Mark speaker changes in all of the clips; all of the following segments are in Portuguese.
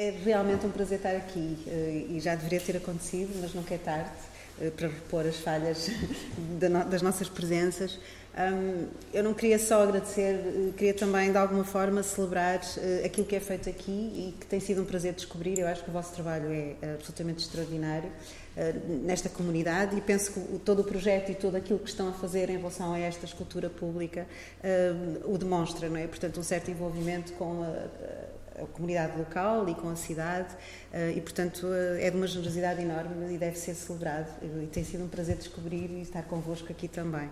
Speaker 1: É realmente um prazer estar aqui e já deveria ter acontecido, mas nunca é tarde para repor as falhas das nossas presenças. Eu não queria só agradecer, eh, queria também de alguma forma celebrar aquilo que é feito aqui e que tem sido um prazer descobrir. Eu acho que o vosso trabalho é uh, absolutamente extraordinário nesta comunidade e penso que todo o projeto e tudo aquilo que estão a fazer em relação a esta escultura pública o demonstra, não é? Portanto, um certo envolvimento com a, a comunidade local e com a cidade e, portanto, é de uma generosidade enorme e deve ser celebrado. E tem sido um prazer descobrir e estar convosco aqui também.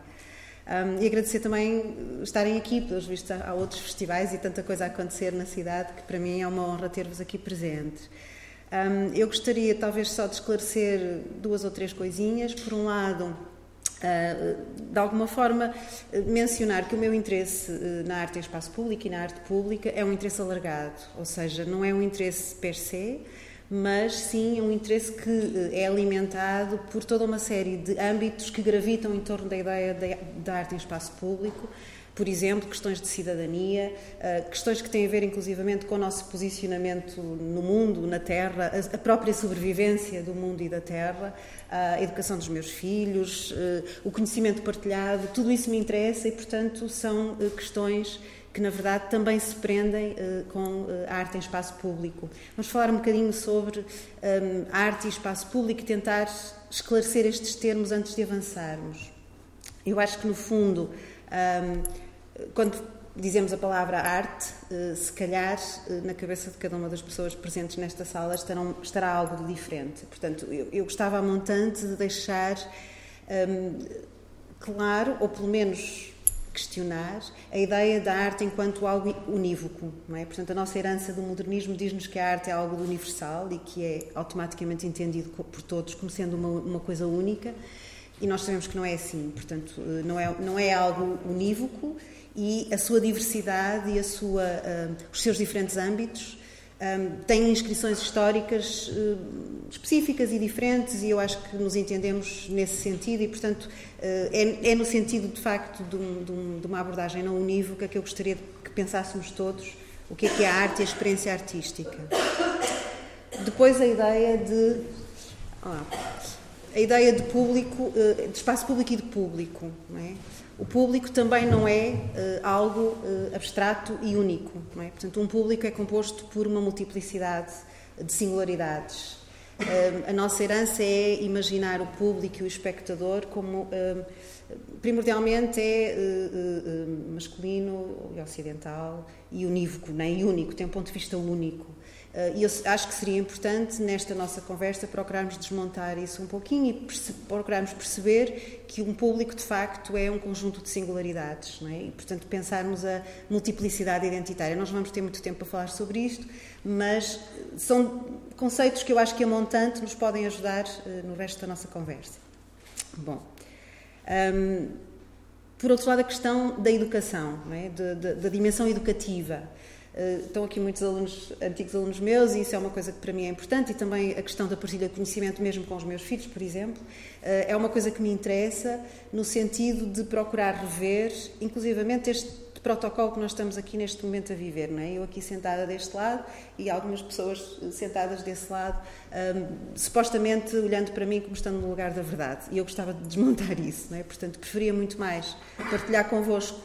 Speaker 1: Um, e agradecer também estarem aqui, pelos vistos há outros festivais e tanta coisa a acontecer na cidade que para mim é uma honra ter-vos aqui presentes. Um, eu gostaria talvez só de esclarecer duas ou três coisinhas. Por um lado, de alguma forma, mencionar que o meu interesse uh, na arte em espaço público e na arte pública é um interesse alargado, ou seja, não é um interesse per se, mas sim um interesse que eh, é alimentado por toda uma série de âmbitos que gravitam em torno da ideia da arte em espaço público. Por exemplo, questões de cidadania, eh, questões que têm a ver inclusivamente com o nosso posicionamento no mundo, na Terra, a própria sobrevivência do mundo e da Terra, a educação dos meus filhos, eh, o conhecimento partilhado, tudo isso me interessa e, portanto, são questões que na verdade também se prendem com a arte em espaço público. Vamos falar um bocadinho sobre a arte e espaço público e tentar esclarecer estes termos antes de avançarmos. Eu acho que no fundo, um, quando dizemos a palavra arte, uh, se calhar na cabeça de cada uma das pessoas presentes nesta sala estarão, estará algo de diferente. Portanto, eu, eu gostava a montante de deixar um, claro, ou pelo menos questionar a ideia da arte enquanto algo unívoco, não é? Portanto, a nossa herança do modernismo diz-nos que a arte é algo universal e que é automaticamente entendido por todos como sendo uma, uma coisa única, e nós sabemos que não é assim. Portanto, eh, não é, não é algo unívoco e a sua diversidade e a sua, uh, os seus diferentes âmbitos um, têm inscrições históricas uh, específicas e diferentes e eu acho que nos entendemos nesse sentido e, portanto, uh, é, é, no sentido, de facto, de, um, de, um, de, uma abordagem não unívoca que eu gostaria que pensássemos todos o que é que é a arte e a experiência artística. Depois a ideia de... a ideia de público, de espaço público e de público, não é? O público também não é uh, algo uh, abstrato e único. É? Portanto, um público é composto por uma multiplicidade de singularidades. Uh, a nossa herança é imaginar o público e o espectador como primordialmente é masculino e ocidental e unívoco, é? e único, tem um ponto de vista único. Eh, e eu acho que seria importante, nesta nossa conversa, procurarmos desmontar isso um pouquinho e perce procurarmos perceber que um público, de facto, é um conjunto de singularidades. Não é? E, portanto, pensarmos a multiplicidade identitária. Nós vamos ter muito tempo para falar sobre isto, mas são conceitos que eu acho que a montante nos podem ajudar uh, no resto da nossa conversa. Bom. Um, por outro lado, a questão da educação, é? da dimensão educativa. Uh, estão aqui muitos alunos, antigos alunos meus, e isso é uma coisa que para mim é importante, e também a questão da partilha de conhecimento, mesmo com os meus filhos, por exemplo, uh, é uma coisa que me interessa no sentido de procurar rever, inclusivamente, este protocolo que nós estamos aqui neste momento a viver, não é? Eu aqui sentada deste lado e algumas pessoas sentadas desse lado, um, supostamente olhando para mim como estando no lugar da verdade. E eu gostava de desmontar isso, não é? Portanto, preferia muito mais partilhar convosco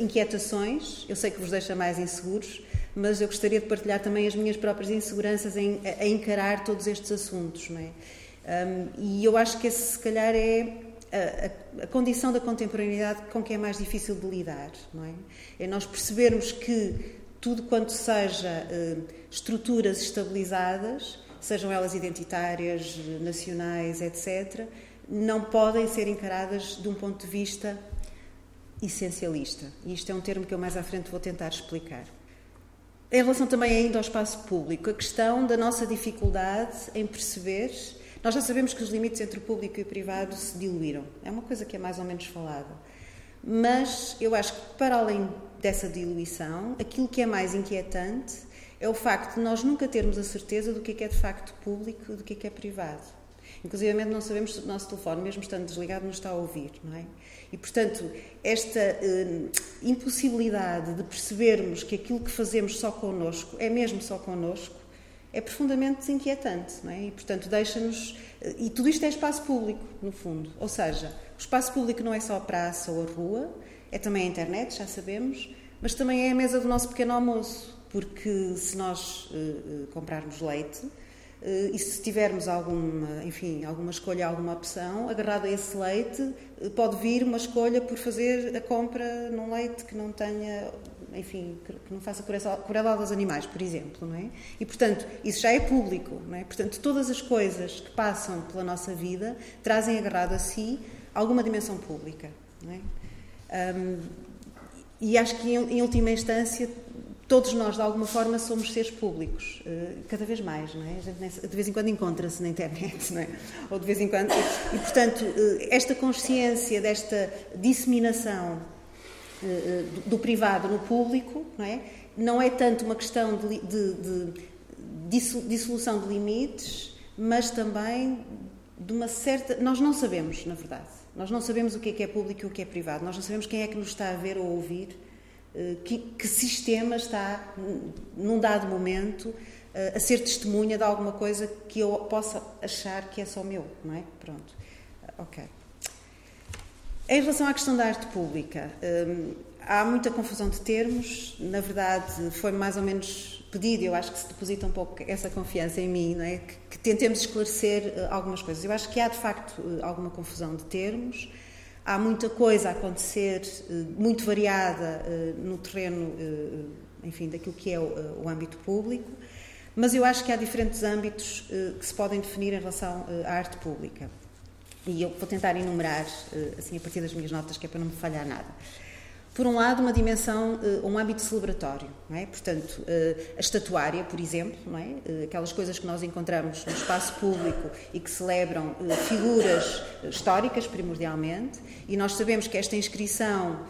Speaker 1: inquietações, eu sei que vos deixa mais inseguros, mas eu gostaria de partilhar também as minhas próprias inseguranças em, a, a encarar todos estes assuntos, não é? Um, e eu acho que esse, se calhar, é a, a, a, condição da contemporaneidade com que é mais difícil de lidar, não é? É nós percebermos que tudo quanto seja uh, estruturas estabilizadas, sejam elas identitárias, nacionais, etc., não podem ser encaradas de um ponto de vista essencialista. E isto é um termo que eu mais à frente vou tentar explicar. Em relação também ainda ao espaço público, a questão da nossa dificuldade em perceber. Nós já sabemos que os limites entre o público e o privado se diluíram. É uma coisa que é mais ou menos falada. Mas eu acho que, para além dessa diluição, aquilo que é mais inquietante é o facto de nós nunca termos a certeza do que é, que é de facto público e do que é, que é privado. Inclusive, não sabemos se o nosso telefone, mesmo estando desligado, nos está a ouvir, não é? E, portanto, esta uh, impossibilidade de percebermos que aquilo que fazemos só connosco é mesmo só connosco, é profundamente desinquietante, não é? E, portanto, deixa-nos... E tudo isto é espaço público, no fundo. Ou seja, o espaço público não é só a praça ou a rua, é também a internet, já sabemos, mas também é a mesa do nosso pequeno almoço, porque se nós uh, comprarmos leite e se tivermos alguma, enfim, alguma escolha, alguma opção, agarrado a esse leite, uh, pode vir uma escolha por fazer a compra num leite que não tenha, enfim, que não faça crueldade aos animais, por exemplo, não é? E, portanto, isso já é público, não é? Portanto, todas as coisas que passam pela nossa vida trazem agarrado a si alguma dimensão pública, não é? Um, e acho que, em, em, última instância, todos nós, de alguma forma, somos seres públicos, uh, cada vez mais, não é? de vez em quando encontra-se na internet, não é? Ou de vez em quando. E, portanto, uh, esta consciência desta disseminação uh, do, do, privado no público, não é? Não é tanto uma questão de, de, de dissolução de limites, mas também de uma certa. Nós não sabemos, na verdade. Nós não sabemos o que é que é público e o que é privado. Nós não sabemos quem é que nos está a ver ou a ouvir, eh, que, que sistema está, num dado momento, eh, a ser testemunha de alguma coisa que eu possa achar que é só meu, não é? Pronto. Ok. Em relação à questão da arte pública, há muita confusão de termos. Na verdade, foi mais ou menos pedido, eu acho que se deposita um pouco essa confiança em mim, não é? que, que tentemos esclarecer algumas coisas. Eu acho que há, de facto, alguma confusão de termos. Há muita coisa a acontecer, uh, muito variada no terreno, enfim, daquilo que é o, âmbito público. Mas eu acho que há diferentes âmbitos que se podem definir em relação à arte pública. E eu vou tentar enumerar, assim, a partir das minhas notas, que é para não me falhar nada por um lado, uma dimensão, eh, um âmbito celebratório, é? Portanto, eh, a estatuária, por exemplo, é? Eh, aquelas coisas que nós encontramos no espaço público e que celebram figuras históricas, primordialmente, e nós sabemos que esta inscrição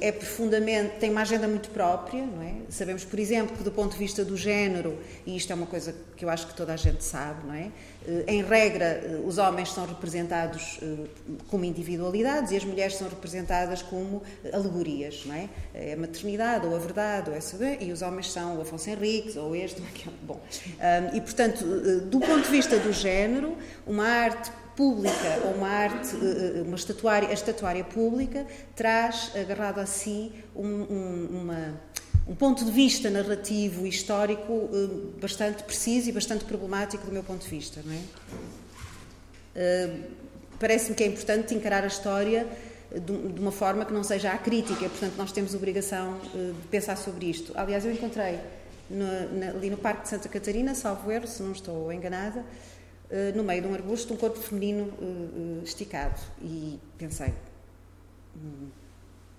Speaker 1: é profundamente, tem uma agenda muito própria, não é? Sabemos, por exemplo, que do ponto de vista do género, e isto é uma coisa que eu acho que toda a gente sabe, não é? Eh, em regra, eh, os homens são representados eh, como individualidades e as mulheres são representadas como alegorias, não é? É a maternidade, ou a verdade, ou essa, e os homens são o Afonso Henriques, ou este, ou aquele. Bom, e portanto, do ponto de vista do género, uma arte pública ou uma arte, uma estatuária, a estatuária pública traz agarrado a si um, um, uma um ponto de vista narrativo e histórico eh, bastante preciso e bastante problemático do meu ponto de vista. É? Eh, parece-me que é importante encarar a história de uma forma que não seja acrítica, portanto, nós temos obrigação eh, de pensar sobre isto. Aliás, eu encontrei no, ali no Parque de Santa Catarina, salvo erro, se não estou enganada, no meio de um arbusto, um corpo feminino esticado. E pensei, hum,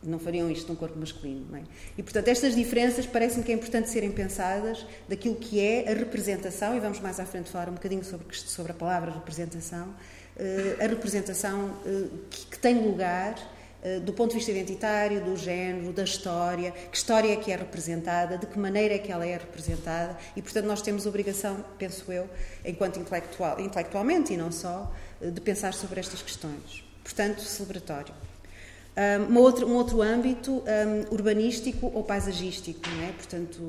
Speaker 1: não fariam isto num corpo masculino. É? E, portanto, estas diferenças parece-me que é importante serem pensadas daquilo que é a representação, e vamos mais à frente falar um bocadinho sobre, sobre a palavra representação, a representação que, tem lugar do ponto de vista identitário, do género, da história, que história é que é representada, de que maneira é que ela é representada, e, portanto, nós temos obrigação, penso eu, enquanto intelectual, intelectualmente e não só, de pensar sobre estas questões. Portanto, celebratório. Um, um outro âmbito um, urbanístico ou paisagístico, é? Portanto,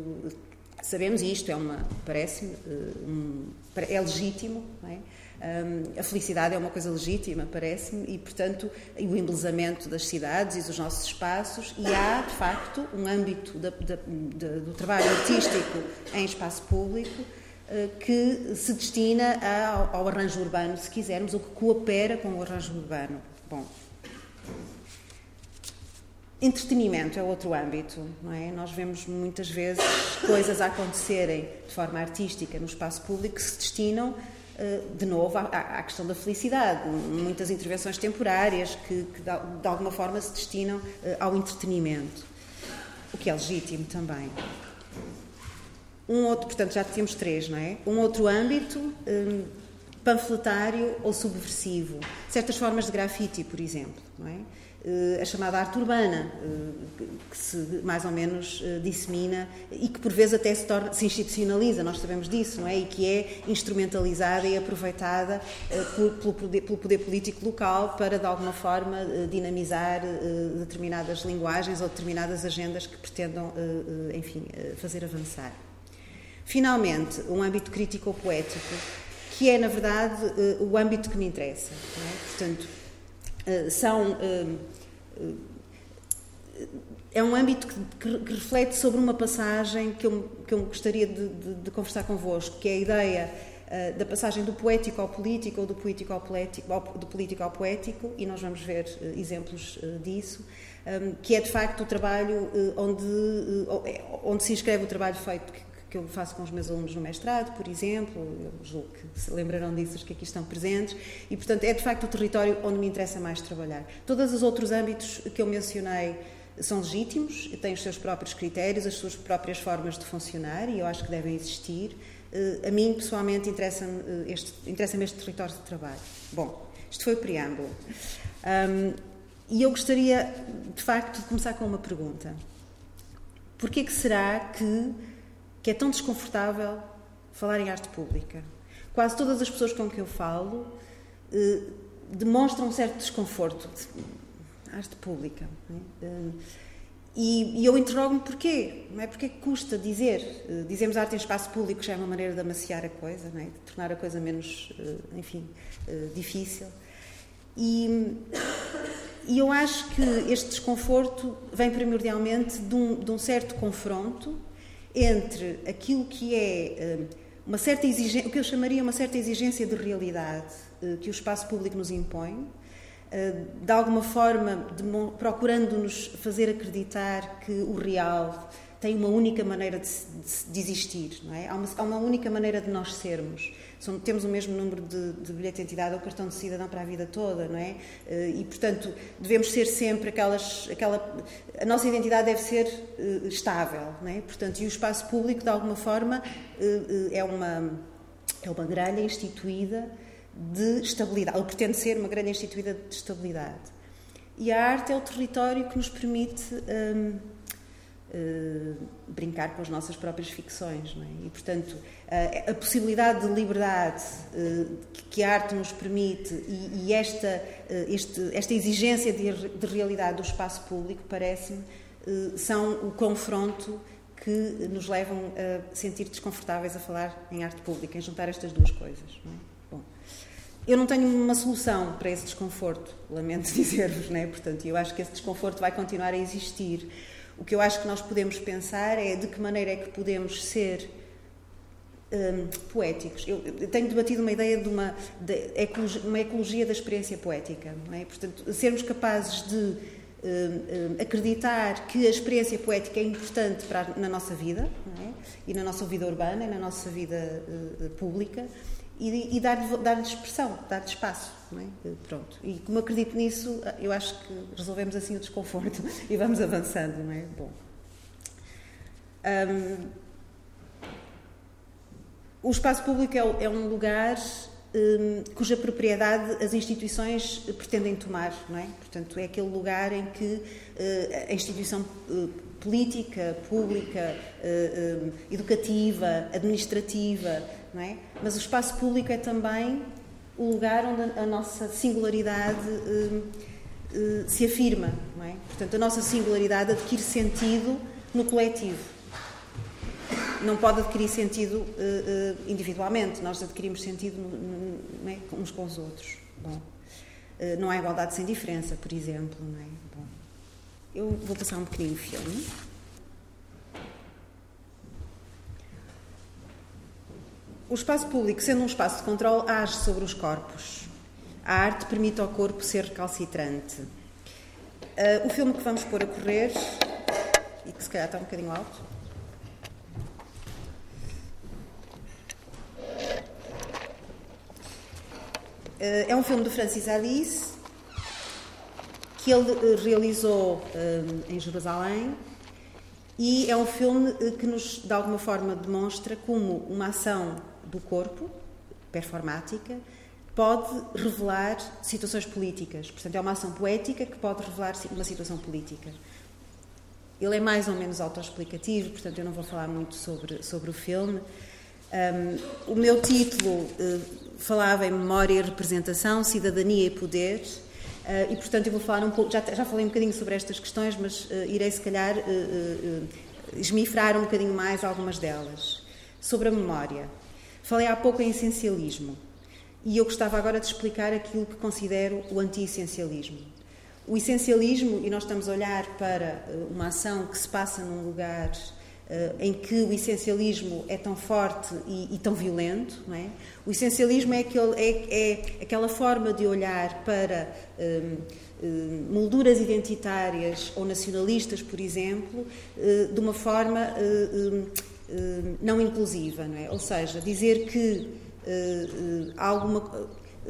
Speaker 1: sabemos isto, é uma, parece-me, eh, um, é legítimo, não é? Um, a felicidade é uma coisa legítima, parece-me, e, portanto, o embelezamento das cidades e dos nossos espaços, e há, de facto, um âmbito da, da, da, do trabalho artístico em espaço público uh, que se destina ao, ao arranjo urbano, se quisermos, ou que coopera com o arranjo urbano. Bom, Entretenimento é outro âmbito, não é? Nós vemos muitas vezes coisas a acontecerem de forma artística no espaço público que se destinam, eh, de novo, à, questão da felicidade. Muitas intervenções temporárias que, de alguma forma se destinam eh, ao entretenimento, o que é legítimo também. Um outro, portanto, já temos três, não é? Um outro âmbito, eh, panfletário ou subversivo. Certas formas de grafite, por exemplo, não é? Eh, a chamada arte urbana, eh, que se mais ou menos eh, dissemina e que por vezes até se, torna, se institucionaliza, nós sabemos disso, não é? E que é instrumentalizada e aproveitada pelo poder, político local para, de alguma forma, dinamizar determinadas linguagens ou determinadas agendas que pretendam, enfim, fazer avançar. Finalmente, um âmbito crítico-poético, que é, na verdade, o âmbito que me interessa. É? Portanto, são é um âmbito que, que, reflete sobre uma passagem que eu, que eu gostaria de, de, de conversar convosco, que é a ideia uh, da passagem do poético ao político ou do político ao poético, ao, do político ao poético, e nós vamos ver uh, exemplos uh, disso, um, que é de facto o trabalho onde, é, onde se inscreve o trabalho feito que, que eu faço com os meus alunos no mestrado, por exemplo, eu julgo que se lembrarão disso os que aqui estão presentes, e portanto é de facto o território onde me interessa mais trabalhar. Todos os outros âmbitos que eu mencionei são legítimos, têm os seus próprios critérios, as suas próprias formas de funcionar e eu acho que devem existir. Eh, a mim, pessoalmente, interessa-me eh, este, interessa este território de trabalho. Bom, isto foi o preâmbulo. Um, e eu gostaria, de facto, de começar com uma pergunta. Porquê que será que, que é tão desconfortável falar em arte pública? Quase todas as pessoas com que eu falo eh, demonstram um certo desconforto arte pública. É? Hum, e, e, eu interrogo-me porquê, não é? Porquê que custa dizer? Eh, dizemos arte em espaço público já é uma maneira de amaciar a coisa, não é? de tornar a coisa menos, eh, enfim, difícil. E, e, eu acho que este desconforto vem primordialmente de um, de um certo confronto entre aquilo que é uma certa exigência, o que eu chamaria uma certa exigência de realidade que o espaço público nos impõe, eh, de alguma forma procurando-nos fazer acreditar que o real tem uma única maneira de, de, de existir, não é? Há uma, há uma, única maneira de nós sermos. Temos o mesmo número de, de bilhete de identidade ou cartão de cidadão para a vida toda, não é? Eh, e, portanto, devemos ser sempre aquelas... Aquela, a nossa identidade deve ser uh, estável, não é? Portanto, e o espaço público, de alguma forma, uh, uh, é, uma, é uma grelha instituída de estabilidade, ou pretende ser uma grande instituída de estabilidade. E a arte é o território que nos permite hum, brincar com as nossas próprias ficções. É? E, portanto, uh, a possibilidade de liberdade uh, que a arte nos permite e, e esta, este, esta exigência de, de, realidade do espaço público, parece-me, são o confronto que nos levam a sentir desconfortáveis a falar em arte pública, em juntar estas duas coisas. Não é? Eu não tenho uma solução para esse desconforto, lamento dizer-vos, né? Portanto, eu acho que esse desconforto vai continuar a existir. O que eu acho que nós podemos pensar é de que maneira é que podemos ser um, poéticos. Eu, eu, tenho debatido uma ideia de uma, de ecologia, uma ecologia da experiência poética. É? Portanto, sermos capazes de um, um, acreditar que a experiência poética é importante para, na nossa vida, é? e na nossa vida urbana, e na nossa vida uh, pública, e, dar-lhe dar expressão, dar-lhe espaço. É? Pronto. E como acredito nisso, eu acho que resolvemos assim o desconforto e vamos avançando, não é? Bom. Um, o espaço público é, é um lugar um, cuja propriedade as instituições pretendem tomar, não é? Portanto, é aquele lugar em que uh, a instituição uh, política, pública, uh, educativa, administrativa, não é? Mas o espaço público é também o lugar onde a nossa singularidade uh, se afirma, não é? Portanto, a nossa singularidade adquire sentido no coletivo. Não pode adquirir sentido individualmente, nós adquirimos sentido é? uns com os outros. Bom, não há igualdade sem diferença, por exemplo, não é? Bom, eu vou passar um pequenino filme. O espaço público, sendo um espaço de controle, age sobre os corpos. A arte permite ao corpo ser recalcitrante. Uh, o filme que vamos pôr a correr, e que se calhar está um bocadinho alto. Uh, é um filme do Francis Alice, que ele uh, realizou em Jerusalém e é um filme que nos, de alguma forma, demonstra como uma ação do corpo, performática, pode revelar situações políticas. Portanto, é uma ação poética que pode revelar uma situação política. Ele é mais ou menos autoexplicativo, portanto, eu não vou falar muito sobre, sobre o filme. Um, o meu título uh, falava em memória e representação, cidadania e poder, e portanto eu vou falar um pouco, já, já falei um bocadinho sobre estas questões, mas uh, irei se calhar esmifrar um bocadinho mais algumas delas. Sobre a memória. Falei há pouco em essencialismo e eu gostava agora de explicar aquilo que considero o anti-essencialismo. O essencialismo, e nós estamos a olhar para eh, uma ação que se passa num lugar em que o essencialismo é tão forte e, e tão violento, é? O essencialismo é, aquele, é, é aquela forma de olhar para um, um, molduras identitárias ou nacionalistas, por exemplo, uh, de uma forma uh, não inclusiva, não é? Ou seja, dizer que alguma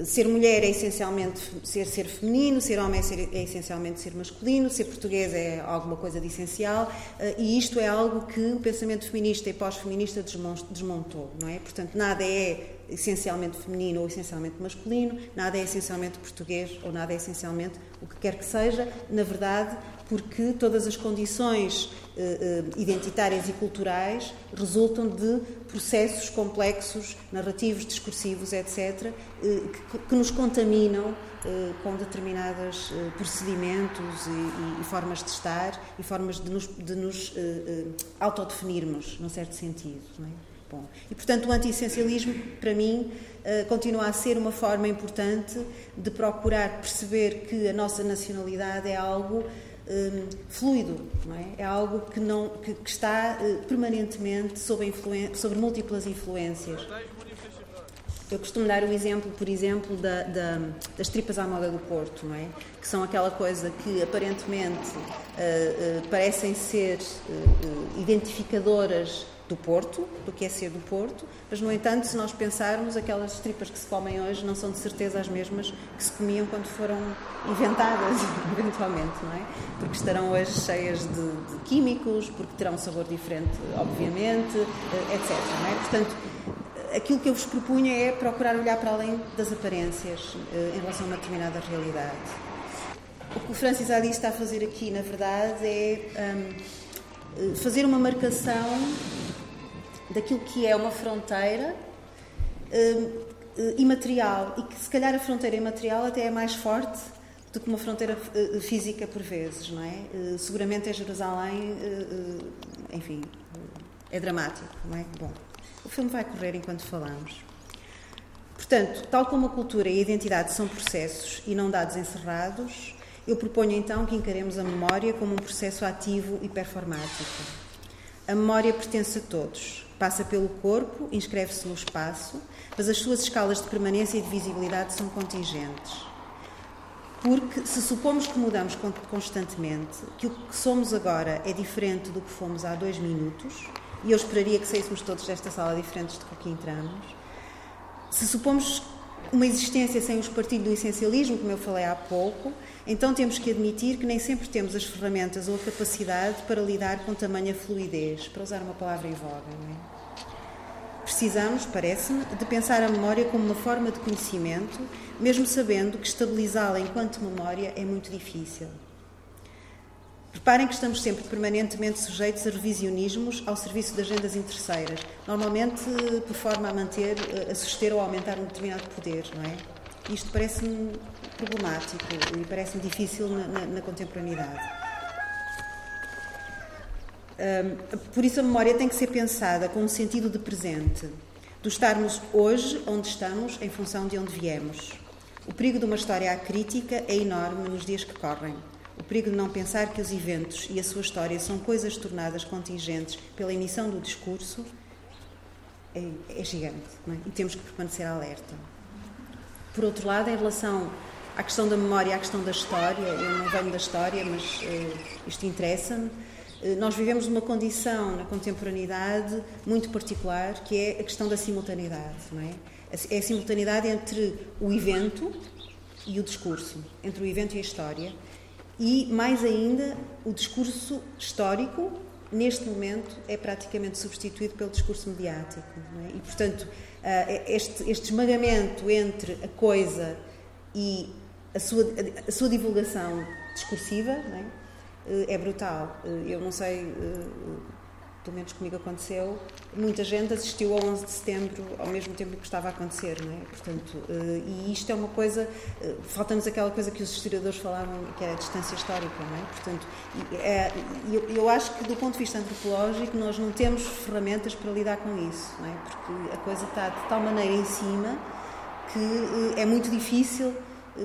Speaker 1: ser mulher é essencialmente ser ser feminino, ser homem é, ser, é, essencialmente ser masculino, ser português é alguma coisa de essencial, eh, e isto é algo que o pensamento feminista e pós-feminista desmontou, não é? Portanto, nada é essencialmente feminino ou essencialmente masculino, nada é essencialmente português ou nada é essencialmente o que quer que seja. Na verdade, porque todas as condições eh, eh, identitárias e culturais resultam de processos complexos, narrativos, discursivos, etc., eh, que, nos contaminam com determinados procedimentos e, formas de estar e formas de nos, de nos autodefinirmos, num certo sentido. É? Bom, e portanto o anti-essencialismo, para mim, continua a ser uma forma importante de procurar perceber que a nossa nacionalidade é algo um, fluido, é? é? algo que, não, que, que está uh, permanentemente sob sobre múltiplas influências. Eu costumo dar o exemplo, por exemplo, da, da, das tripas à moda do Porto, não é? que são aquela coisa que aparentemente uh, uh, parecem ser identificadoras do Porto, do que é ser do Porto, mas, no entanto, se nós pensarmos, aquelas tripas que se comem hoje não são de certeza as mesmas que se comiam quando foram inventadas, eventualmente, não é? Porque estarão hoje cheias de, de químicos, porque terão um sabor diferente, obviamente, eh, etc. Não é? Portanto, aquilo que eu vos propunha é procurar olhar para além das aparências eh, em relação a uma determinada realidade. O que o Francis Ali está a fazer aqui, na verdade, é um, fazer uma marcação daquilo que é uma fronteira uh, imaterial e que se calhar a fronteira imaterial até é mais forte do que uma fronteira uh, física por vezes, não é? Seguramente é Jerusalém, enfim, é dramático, não é? Bom, o filme vai correr enquanto falamos. Portanto, tal como a cultura e a identidade são processos e não dados encerrados, eu proponho então que encaremos a memória como um processo ativo e performático. A memória pertence a todos, Passa pelo corpo, inscreve-se no espaço, mas as suas escalas de permanência e de visibilidade são contingentes. Porque se supomos que mudamos constantemente, que o que somos agora é diferente do que fomos há dois minutos, e eu esperaria que saíssemos todos desta sala diferentes do que entramos, se supomos uma existência sem o espartilho do essencialismo, como eu falei há pouco, então temos que admitir que nem sempre temos as ferramentas ou a capacidade para lidar com tamanha fluidez, para usar uma palavra em voga. Não é? Precisamos, parece-me, de pensar a memória como uma forma de conhecimento, mesmo sabendo que estabilizá-la enquanto memória é muito difícil. Reparem que estamos sempre permanentemente sujeitos a revisionismos ao serviço de agendas interesseiras, normalmente por forma a manter, a suster ou aumentar um determinado poder, não é? Isto parece-me problemático e parece-me difícil na, na, na contemporaneidade. Um, por isso, a memória tem que ser pensada com um sentido de presente, do estarmos hoje onde estamos em função de onde viemos. O perigo de uma história acrítica é enorme nos dias que correm. O perigo de não pensar que os eventos e a sua história são coisas tornadas contingentes pela emissão do discurso é, é gigante é? e temos que permanecer alerta. Por outro lado, em relação à questão da memória, à questão da história, eu não venho da história, mas uh, isto interessa-me. Uh, nós vivemos uma condição na contemporaneidade muito particular, que é a questão da simultaneidade, não é? É a simultaneidade entre o evento e o discurso, entre o evento e a história, e mais ainda, o discurso histórico, neste momento, é praticamente substituído pelo discurso mediático, é? E, portanto, este, este esmagamento entre a coisa e a sua, a sua divulgação discursiva é? Uh, é? brutal. Uh, eu não sei, pelo menos comigo aconteceu, muita gente assistiu ao 11 de setembro ao mesmo tempo que estava a acontecer, não é? Portanto, eh, e isto é uma coisa, eh, falta-nos aquela coisa que os historiadores falavam, que é a distância histórica, não é? Portanto, é, eu, eu acho que do ponto de vista antropológico nós não temos ferramentas para lidar com isso, não é? Porque a coisa está de tal maneira em cima que é muito difícil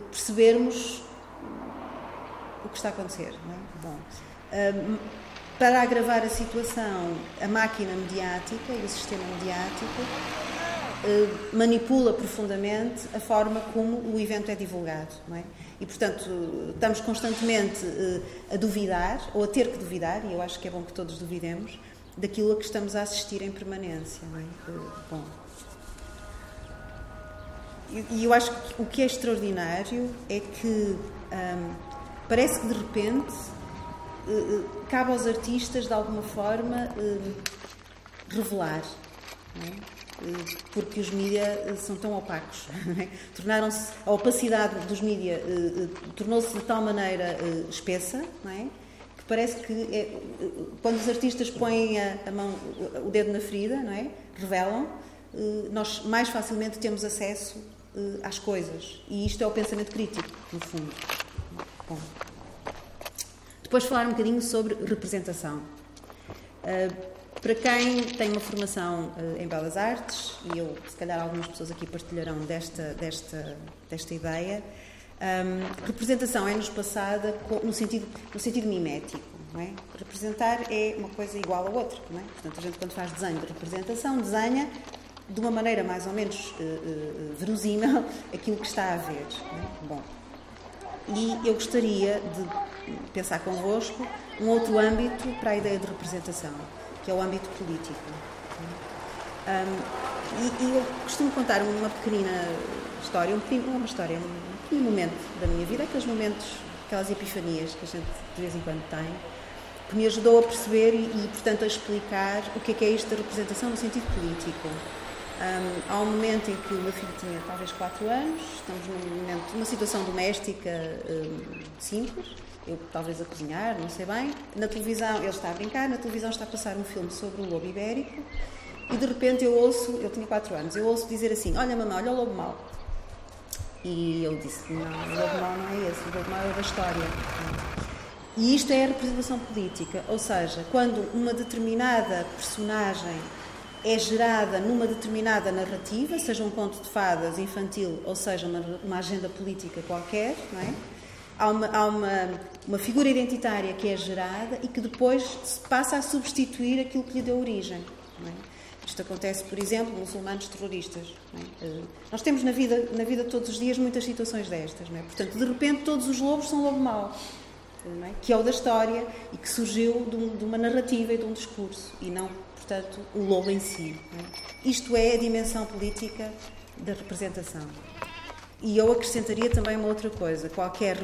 Speaker 1: percebermos o que está a acontecer, não é? Bom, para agravar a situação, a máquina mediática e o sistema mediático eh, manipula profundamente a forma como o evento é divulgado. Não é? E, portanto, estamos constantemente eh, a duvidar, ou a ter que duvidar, e eu acho que é bom que todos duvidemos, daquilo a que estamos a assistir em permanência. Não é? Eh, bom. E eu acho que o que é extraordinário é que hum, parece que de repente cabe aos artistas, de alguma forma, eh, revelar. É? Porque os mídias são tão opacos. É? Tornaram-se. A opacidade dos mídias tornou-se de tal maneira espessa, é? que parece que é, quando os artistas põem a, a, mão, o dedo na ferida, é? revelam, nós mais facilmente temos acesso às coisas. E isto é o pensamento crítico, no fundo. Bom. Depois falar um bocadinho sobre representação. Uh, para quem tem uma formação uh, em Belas Artes, e eu, se calhar algumas pessoas aqui partilharão desta, desta, desta ideia, um, representação é-nos passada no sentido, no sentido mimético. É? Representar é uma coisa igual a outra. Não é? Portanto, a gente, quando faz desenho de representação, desenha de uma maneira mais ou menos uh, uh, verosímil aquilo que está a ver. É? Bom, e eu gostaria de pensar convosco um outro âmbito para a ideia de representação, que é o âmbito político. Um, e, e, eu costumo contar uma pequenina história, um pequeno, uma história, um pequeno momento da minha vida, aqueles momentos, aquelas epifanias que a gente de vez em quando tem, que me ajudou a perceber e, e portanto, a explicar o que é, que é isto da representação no sentido político. Um, há um momento em que o meu filho tinha talvez 4 anos, estamos num momento, numa situação doméstica um, simples, eu talvez a cozinhar, não sei bem. Na televisão, ele está a brincar, na televisão está a passar um filme sobre o lobo ibérico e de repente eu ouço, ele tinha 4 anos, eu ouço dizer assim: Olha, mamãe, olha o lobo mau. E eu disse: Não, o lobo mau não é esse, o lobo mau é da história. E isto é a representação política, ou seja, quando uma determinada personagem é gerada numa determinada narrativa, seja um conto de fadas infantil ou seja uma, uma agenda política qualquer, é? Há, uma, há uma, uma, figura identitária que é gerada e que depois passa a substituir aquilo que lhe deu origem. É? Isto acontece, por exemplo, muçulmanos terroristas. É? Eh, nós temos na vida, na vida de todos os dias muitas situações destas. É? Portanto, de repente, todos os lobos são lobo mau. É? Que é o da história e que surgiu de, um, de uma narrativa e de um discurso e não portanto, o lobo em si. É? Isto é a dimensão política da representação. E eu acrescentaria também uma outra coisa: qualquer,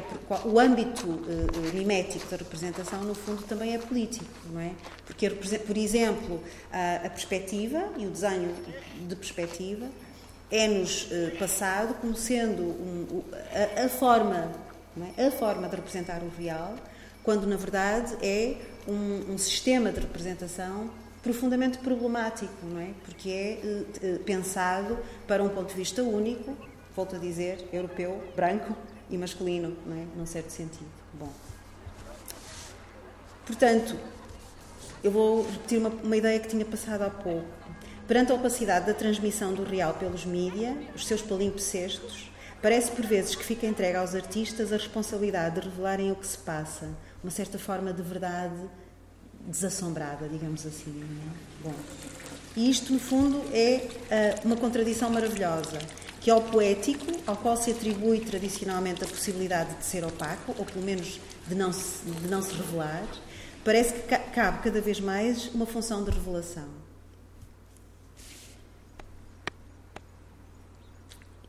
Speaker 1: o âmbito uh, mimético da representação, no fundo, também é político, não é? Porque, por exemplo, a, a perspectiva e o desenho de perspectiva é-nos uh, passado como sendo um, a, a, forma, é? a forma de representar o real, quando na verdade é um, um sistema de representação profundamente problemático, não é? Porque é uh, pensado para um ponto de vista único, volto a dizer, europeu, branco e masculino, não é? Num certo sentido. Bom. Portanto, eu vou repetir uma, uma ideia que tinha passado há pouco. Perante a opacidade da transmissão do real pelos mídia, os seus palimpsestos, parece por vezes que fica entregue aos artistas a responsabilidade de revelarem o que se passa, uma certa forma de verdade desassombrada, digamos assim. É? Bom, e isto, no fundo, é uh, uma contradição maravilhosa, que é o poético, ao qual se atribui tradicionalmente a possibilidade de ser opaco, ou pelo menos de não se, de não se revelar, parece que cabe cada vez mais uma função de revelação.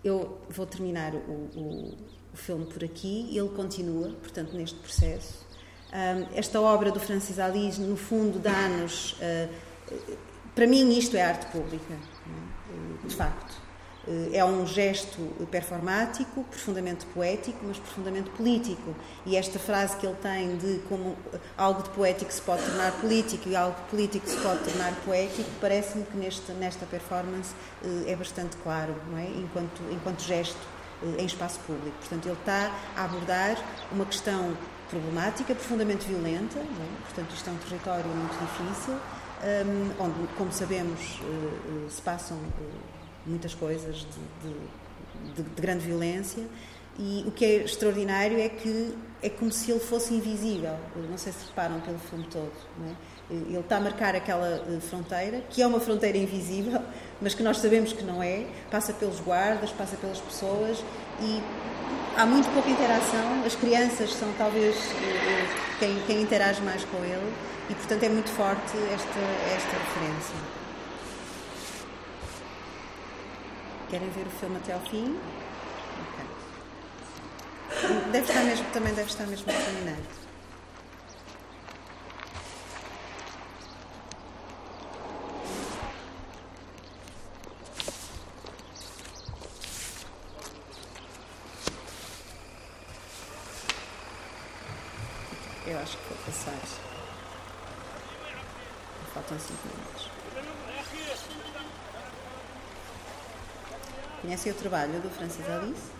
Speaker 1: Eu vou terminar o, o, o filme por aqui, ele continua, portanto, neste processo esta obra do Francis Alice, no fundo, dá-nos. Ah, para mim, isto é arte pública, é? de facto. Eh, é um gesto performático, profundamente poético, mas profundamente político. E esta frase que ele tem de como algo de poético se pode tornar político e algo de político se pode tornar poético, parece-me que neste, nesta performance é bastante claro, não é? enquanto, enquanto gesto em espaço público. Portanto, ele está a abordar uma questão problemática, profundamente violenta, é? portanto, isto é um território muito difícil, um, onde, como sabemos, uh, se passam uh, muitas coisas de, de, de, de, grande violência. E o que é extraordinário é que é como se ele fosse invisível. Não sei se reparam pelo filme todo. É? Ele está a marcar aquela fronteira, que é uma fronteira invisível, mas que nós sabemos que não é. Passa pelos guardas, passa pelas pessoas e há muito pouca interação. As crianças são talvez quem, quem interage mais com ele e, portanto, é muito forte esta, esta referência. Querem ver o filme até ao fim? Okay. Deve estar mesmo, também deve estar mesmo terminado. Eu acho que vou passar. Faltam 5 minutos. Conhecem o trabalho do Francis Alice?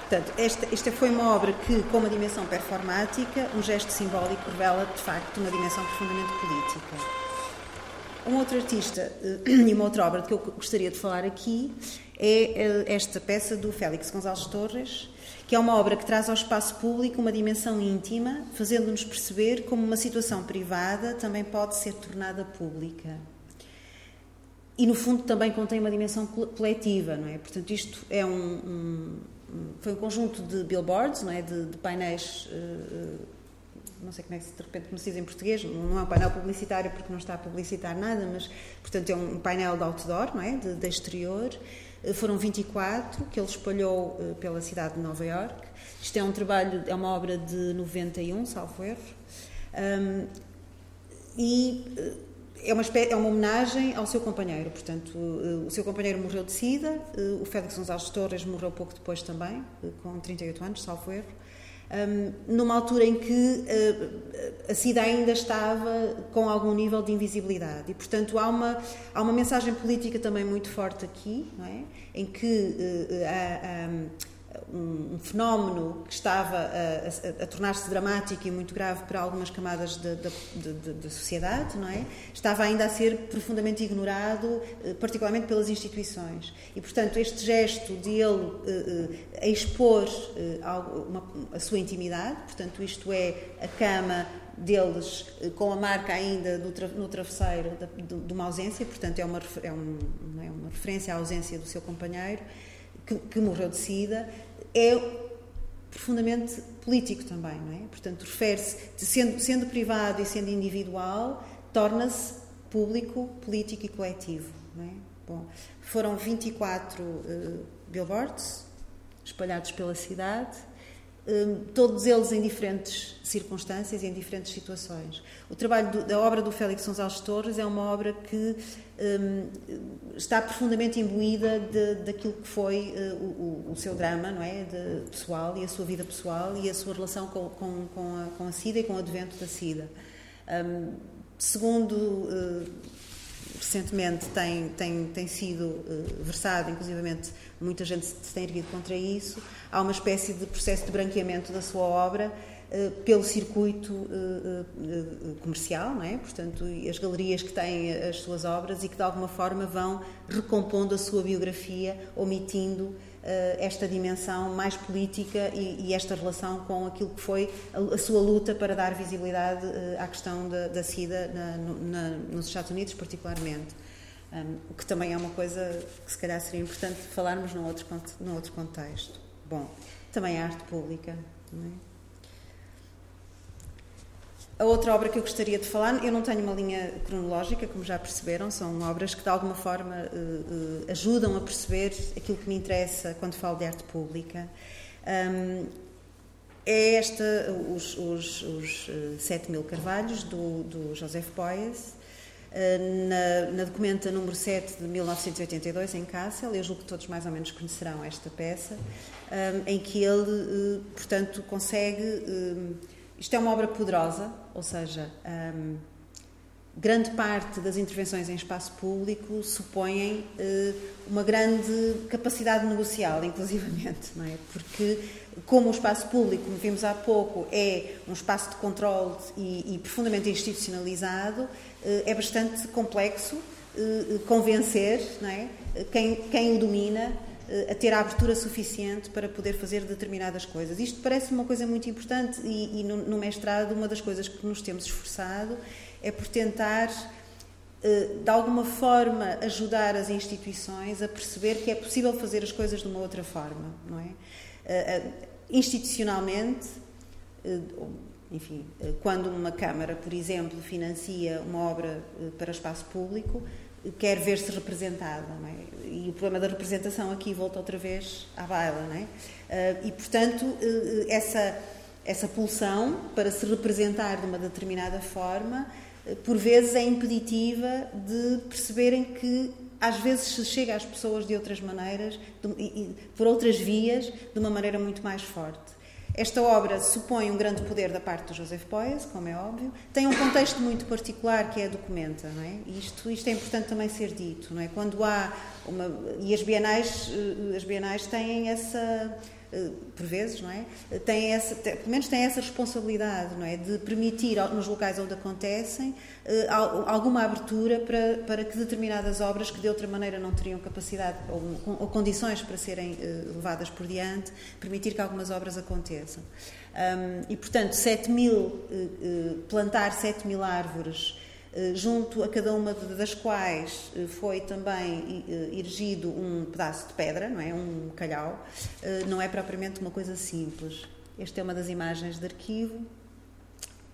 Speaker 1: Portanto, esta, esta foi uma obra que, com uma dimensão performática, um gesto simbólico, revela de facto uma dimensão profundamente política. Um outro artista eh, e uma outra obra que eu gostaria de falar aqui é eh, esta peça do Félix Gonçalves Torres, que é uma obra que traz ao espaço público uma dimensão íntima, fazendo-nos perceber como uma situação privada também pode ser tornada pública. E, no fundo, também contém uma dimensão coletiva, não é? Portanto, isto é um, um foi um conjunto de billboards, não é? de, de painéis uh, não sei como é que de repente me diz em português, não é um painel publicitário porque não está a publicitar nada, mas, portanto, é um painel de outdoor, não é? De, de exterior. Eh, foram 24 que ele espalhou eh, pela cidade de Nova York. Isto é um trabalho, é uma obra de 91, salvo erro. Um, e eh, é uma, é uma homenagem ao seu companheiro. Portanto, o seu companheiro morreu de sida, o Félix Gonçalves Torres morreu pouco depois também, com 38 anos, salvo erro um, numa altura em que uh, a SIDA ainda estava com algum nível de invisibilidade. E, portanto, há uma, há uma mensagem política também muito forte aqui, é? em que uh, um, um, fenómeno que estava a, a, a tornar-se dramático e muito grave para algumas camadas da sociedade, não é? Estava ainda a ser profundamente ignorado, eh, particularmente pelas instituições. E, portanto, este gesto de ele uh, uh, expor uh, uma, a sua intimidade, portanto, isto é a cama deles com a marca ainda tra no travesseiro de, de, uma ausência, portanto, é uma, é, um, é uma referência à ausência do seu companheiro, que, que morreu de sida, é profundamente político também, não é? Portanto, refere-se, sendo, sendo privado e sendo individual, torna-se público, político e coletivo, não é? Bom, foram 24 uh, billboards espalhados pela cidade todos eles em diferentes circunstâncias e em diferentes situações. O trabalho do, da obra do Félix Gonçalves Torres é uma obra que um, está profundamente imbuída de, daquilo que foi uh, o, o, seu drama, não é, de, pessoal e a sua vida pessoal e a sua relação com, com, com, a, com a SIDA e com o advento da SIDA. Um, segundo uh, recentemente tem, tem, tem sido uh, versado, inclusivamente muita gente se tem erguido contra isso, há uma espécie de processo de branqueamento da sua obra uh, pelo circuito uh, comercial, não é? portanto, as galerias que têm as suas obras e que de alguma forma vão recompondo a sua biografia, omitindo esta dimensão mais política e, e, esta relação com aquilo que foi a, a sua luta para dar visibilidade à questão da, da SIDA na, na, nos Estados Unidos, particularmente. Um, que também é uma coisa que se calhar seria importante falarmos num outro, num outro contexto. Bom, também a arte pública. É? A outra obra que eu gostaria de falar, eu não tenho uma linha cronológica, como já perceberam, são obras que de alguma forma uh, uh, ajudam a perceber aquilo que me interessa quando falo de arte pública. Um, é esta, os, os, os 7 mil carvalhos do, do Joseph Boyes, na, na documenta número 7 de 1982, em Kassel, eu julgo que todos mais ou menos conhecerão esta peça, em que ele, portanto, consegue. Isto é uma obra poderosa, ou seja, grande parte das intervenções em espaço público supõem uh, uma grande capacidade negocial, inclusivamente, não é? Porque, como o espaço público, como vimos há pouco, é um espaço de controle e, e profundamente institucionalizado, uh, é bastante complexo uh, convencer não é? quem, quem o domina a ter a abertura suficiente para poder fazer determinadas coisas. Isto parece uma coisa muito importante e, e no, no mestrado uma das coisas que nos temos esforçado é por tentar, eh, de alguma forma, ajudar as instituições a perceber que é possível fazer as coisas de uma outra forma, não é? Eh, eh, institucionalmente, enfim, quando uma Câmara, por exemplo, financia uma obra para espaço público, quer ver-se representada, é? E o problema da representação aqui volta outra vez à baila, é? E, portanto, essa, essa pulsão para se representar de uma determinada forma por vezes é impeditiva de perceberem que às vezes se chega às pessoas de outras maneiras, de, por outras vias, de uma maneira muito mais forte. Esta obra supõe um grande poder da parte do Joseph Poyes, como é óbvio, tem um contexto muito particular que é a documenta, não é? Isto, isto é importante também ser dito, não é? Quando há uma e as bienais, eh, as bienais têm essa por vezes, não é? Tem essa, pelo menos tem essa responsabilidade, não é? De permitir nos locais onde acontecem eh, alguma abertura para, para que determinadas obras que de outra maneira não teriam capacidade ou, ou condições para serem eh, levadas por diante, permitir que algumas obras aconteçam. Um, e, portanto, 7 mil, plantar 7 mil árvores eh, junto a cada uma das quais eh, foi também eh, erigido um pedaço de pedra, não é? Um calhau. Não é propriamente uma coisa simples. Esta é uma das imagens de arquivo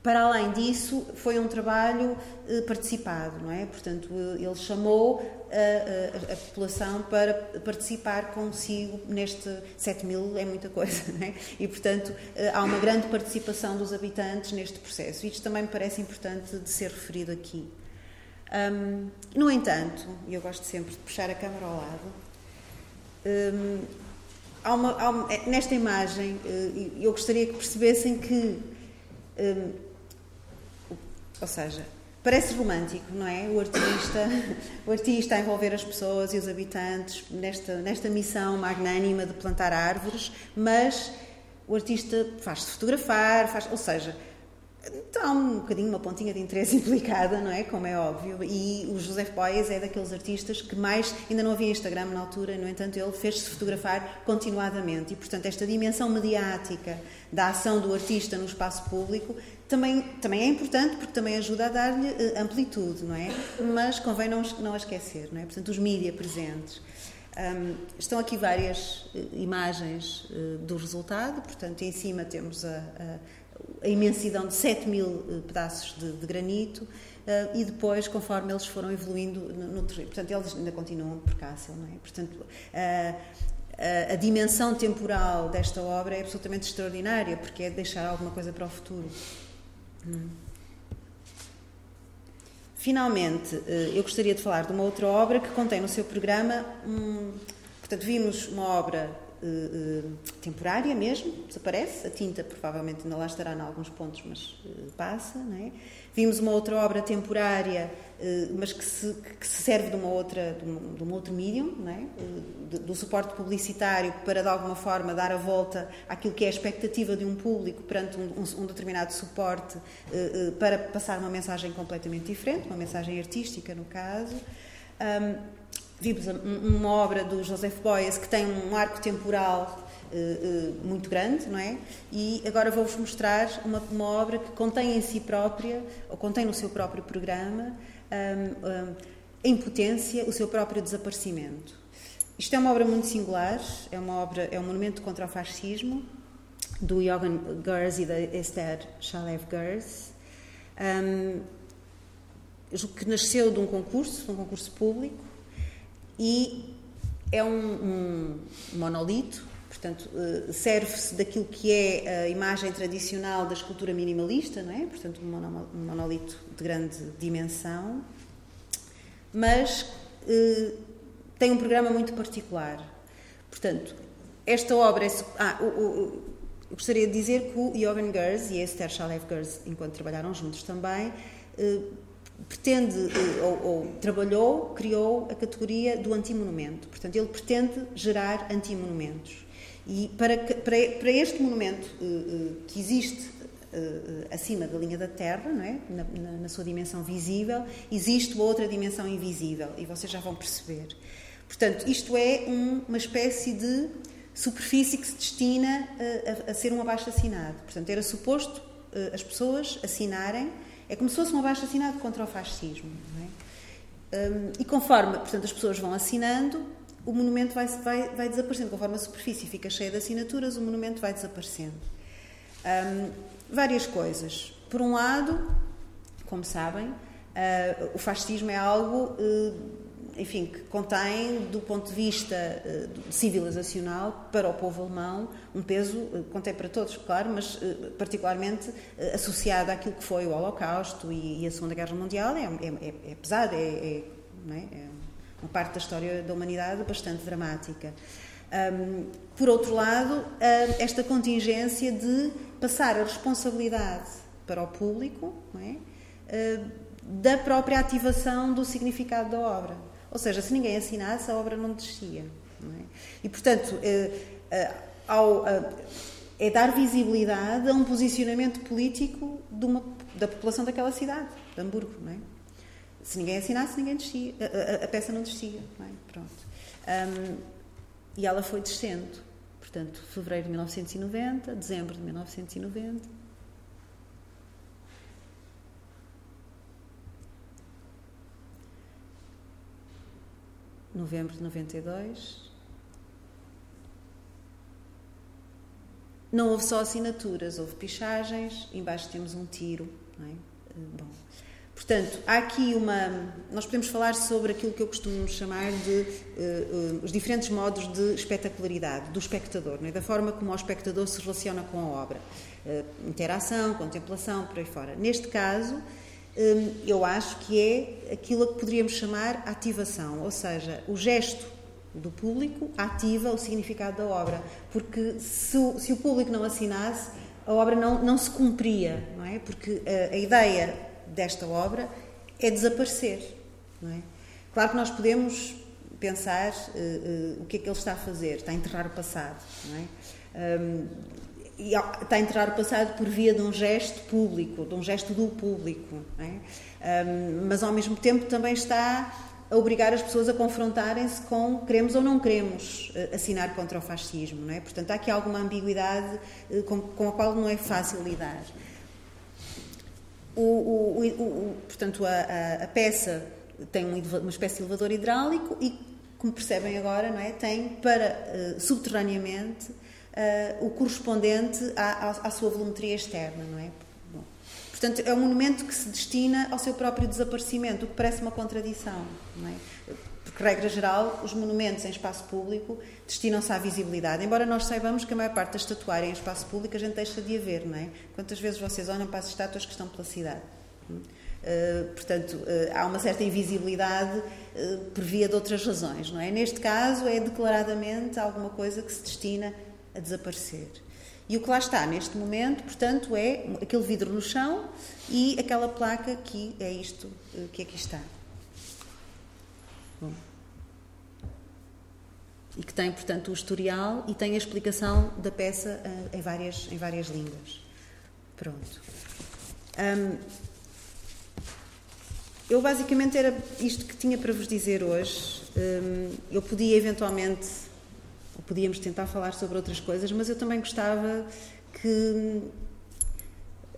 Speaker 1: para além disso, foi um trabalho eh, participado, não é? Portanto, ele chamou a, a, a, população para participar consigo neste 7 mil, é muita coisa, não é? E, portanto, eh, há uma grande participação dos habitantes neste processo. Isto também me parece importante de ser referido aqui. Um, no entanto, e eu gosto sempre de puxar a câmara ao lado, um, há uma, há uma, nesta imagem, eh, eu gostaria que percebessem que um, ou seja, parece romântico, não é? O artista, o artista a envolver as pessoas e os habitantes nesta, nesta missão magnânima de plantar árvores, mas o artista faz-se fotografar, faz, ou seja, há um bocadinho uma pontinha de interesse implicada, não é? Como é óbvio. E o José Boias é daqueles artistas que mais. Ainda não havia Instagram na altura, no entanto, ele fez-se fotografar continuadamente. E, portanto, esta dimensão mediática da ação do artista no espaço público também, também é importante porque também ajuda a dar-lhe uh, amplitude, não é? Mas convém não, não a esquecer, não é? Portanto, os mídias presentes. Um, estão aqui várias uh, imagens uh, do resultado, portanto, em cima temos a, a, a imensidão de 7 mil pedaços de, de granito e depois, conforme eles foram evoluindo no, no terreno, portanto, eles ainda continuam por Cássel, não é? Portanto, a, a dimensão temporal desta obra é absolutamente extraordinária, porque é deixar alguma coisa para o futuro. Finalmente, eh, eu gostaria de falar de uma outra obra que contém no seu programa. Portanto, vimos uma obra uh, uh, temporária mesmo, desaparece. A tinta provavelmente ainda lá estará em alguns pontos, mas uh, passa. É? Vimos uma outra obra temporária, eh, mas que se, que se serve de uma outra, de um, de um outro medium, é? Eh, do suporte publicitário para de alguma forma dar a volta àquilo que é a expectativa de um público perante um, um, um determinado suporte uh, uh, para passar uma mensagem completamente diferente, uma mensagem artística no caso. Um, vimos uma obra do Joseph Boyes que tem um arco temporal uh, muito grande, não é? E agora vou-vos mostrar uma, uma, obra que contém em si própria, ou contém no seu próprio programa, um, um, em potência, o seu próprio desaparecimento. Isto é uma obra muito singular, é uma obra, é um monumento contra o fascismo, do Johan Gers e da Esther Shalev Gers, um, que nasceu de um concurso, de um concurso público, e é um, um monolito Portanto, serve-se daquilo que é a imagem tradicional da escultura minimalista, não é? Portanto, um monolito de grande dimensão, mas tem um programa muito particular. Portanto, esta obra é. Ah, eu gostaria de dizer que o Johan Gers e a Esther Shalev Gers, enquanto trabalharam juntos também, eh, pretende, eh, ou, ou, trabalhou, criou a categoria do antimonumento. Portanto, ele pretende gerar antimonumentos. E para, para, para este monumento eh, que existe acima da linha da Terra, não é? na, na, na sua dimensão visível, existe outra dimensão invisível, e vocês já vão perceber. Portanto, isto é um, uma espécie de superfície que se destina a, a, a ser um abaixo-assinado. Portanto, era suposto as pessoas assinarem, é como se fosse um abaixo-assinado contra o fascismo. É? Um, e conforme, portanto, as pessoas vão assinando, o monumento vai, vai, vai, desaparecendo. Conforme a superfície fica cheia de assinaturas, o monumento vai desaparecendo. Um, várias coisas. Por um lado, como sabem, uh, o fascismo é algo. Uh, enfim, que contém, do ponto de vista uh, civilizacional, para o povo alemão, um peso, uh, contém para todos, claro, mas uh, particularmente associado àquilo que foi o Holocausto e, a Segunda Guerra Mundial, é, é, é, é pesado, é, é, é, é, uma parte da história da humanidade bastante dramática. Um, por outro lado, esta contingência de passar a responsabilidade para o público é? da própria ativação do significado da obra. Ou seja, se ninguém assinasse, a obra não descia. Não é? E, portanto, é, ao, é dar visibilidade a um posicionamento político uma, da população daquela cidade, de Hamburgo. Não é? Se ninguém assinasse, ninguém descia. A, a, a peça não descia. Não é? Pronto. Um, e ela foi descendo. Portanto, fevereiro de 1990, dezembro de 1990 novembro de 92. Não houve só assinaturas, houve pichagens, embaixo temos um tiro. É? Eh, bom, portanto, há aqui uma. Nós podemos falar sobre aquilo que eu costumo chamar de uh, uh, os diferentes modos de espetacularidade do espectador, é? da forma como o espectador se relaciona com a obra. Uh, interação, contemplação, por aí fora. Neste caso, eu acho que é aquilo que poderíamos chamar ativação, ou seja, o gesto do público ativa o significado da obra, porque se o, se o público não assinasse, a obra não, não se cumpria, não é? Porque a, a ideia desta obra é desaparecer, não é? Claro que nós podemos pensar uh, uh, o que é que ele está a fazer, está a enterrar o passado, não é? Um, está a enterrar o passado por via de um gesto público, de um gesto do público. É? Mas ao mesmo tempo também está a obrigar as pessoas a confrontarem-se com queremos ou não queremos uh, assinar contra o fascismo. É? Portanto, há aqui alguma ambiguidade uh, com, a qual não é fácil lidar. O, o, o, portanto, a, a, peça tem um, uma espécie de elevador hidráulico e, como percebem agora, é? tem para uh, subterraneamente uh, o correspondente à, à, à, sua volumetria externa, não é? Bom, portanto, é um monumento que se destina ao seu próprio desaparecimento, o que parece uma contradição, não é? Porque, regra geral, os monumentos em espaço público destinam-se à visibilidade. Embora nós saibamos que a maior parte da estatuária em espaço público a gente deixa de haver, não é? Quantas vezes vocês olham para as estátuas que estão pela cidade? Uh, portanto, uh, há uma certa invisibilidade uh, por via de outras razões, não é? Neste caso, é declaradamente alguma coisa que se destina a desaparecer. E o que lá está neste momento, portanto, é aquele vidro no chão e aquela placa que é isto eh, que aqui está. Bom. E que tem, portanto, o historial e tem a explicação da peça eh, em várias, em várias línguas. Pronto. Eu basicamente era isto que tinha para vos dizer hoje. Eu podia eventualmente podíamos tentar falar sobre outras coisas, mas eu também gostava que,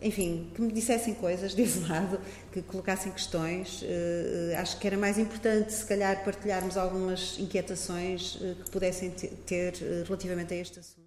Speaker 1: enfim, que me dissessem coisas desse lado, que colocassem questões. Uh, acho que era mais importante, se calhar, partilharmos algumas inquietações uh, que pudessem ter, relativamente a este assunto.